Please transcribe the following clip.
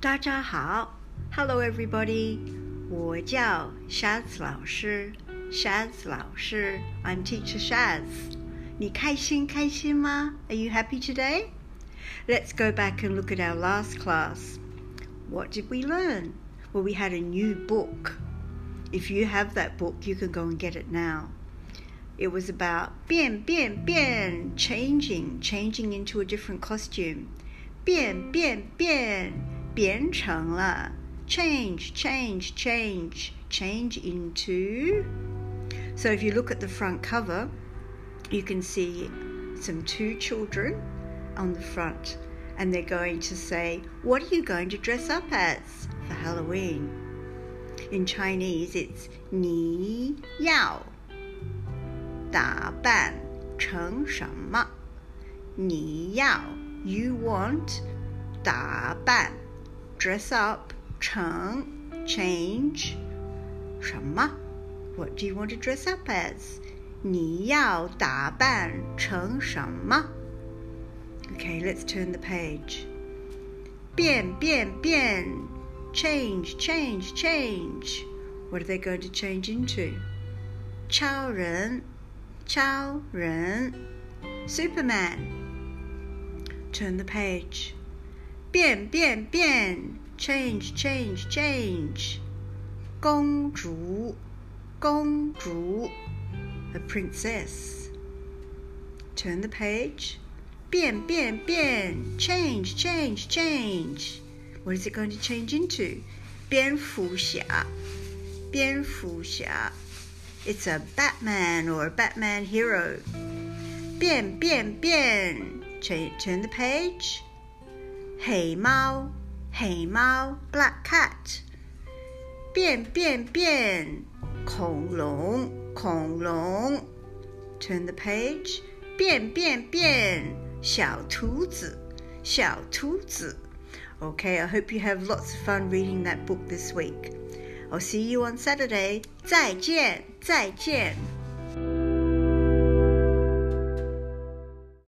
大家好，Hello everybody，我叫 Shaz 老师，Shaz 老师，I'm Teacher Shaz。你开心开心吗？Are you happy today? Let's go back and look at our last class. What did we learn? Well, we had a new book. If you have that book, you can go and get it now. It was about 变变变 changing, changing into a different costume. 变变变 变成了 change, change, change, change into. So if you look at the front cover, you can see some two children on the front and they're going to say, What are you going to dress up as for Halloween? In Chinese, it's 你要打扮成什么？你要 you want 打扮 dress up 成 change 什么？What do you want to dress up as？你要打扮成什么？Okay, let's turn the page. 变变变 change change change. What are they going to change into? 超人超人 Superman. Turn the page. 变变变 change change change. 公主公主 a princess. Turn the page. 变变变 change change change. What is it going to change into? 蝙蝠侠蝙蝠侠 It's a Batman or a Batman hero. 变变变 Turn the page. 黑猫黑猫 Black cat. 变变变恐龙恐龙 Turn the page. 变变变小兔子小兔子 Okay, I hope you have lots of fun reading that book this week. I'll see you on Saturday. 再见，再见。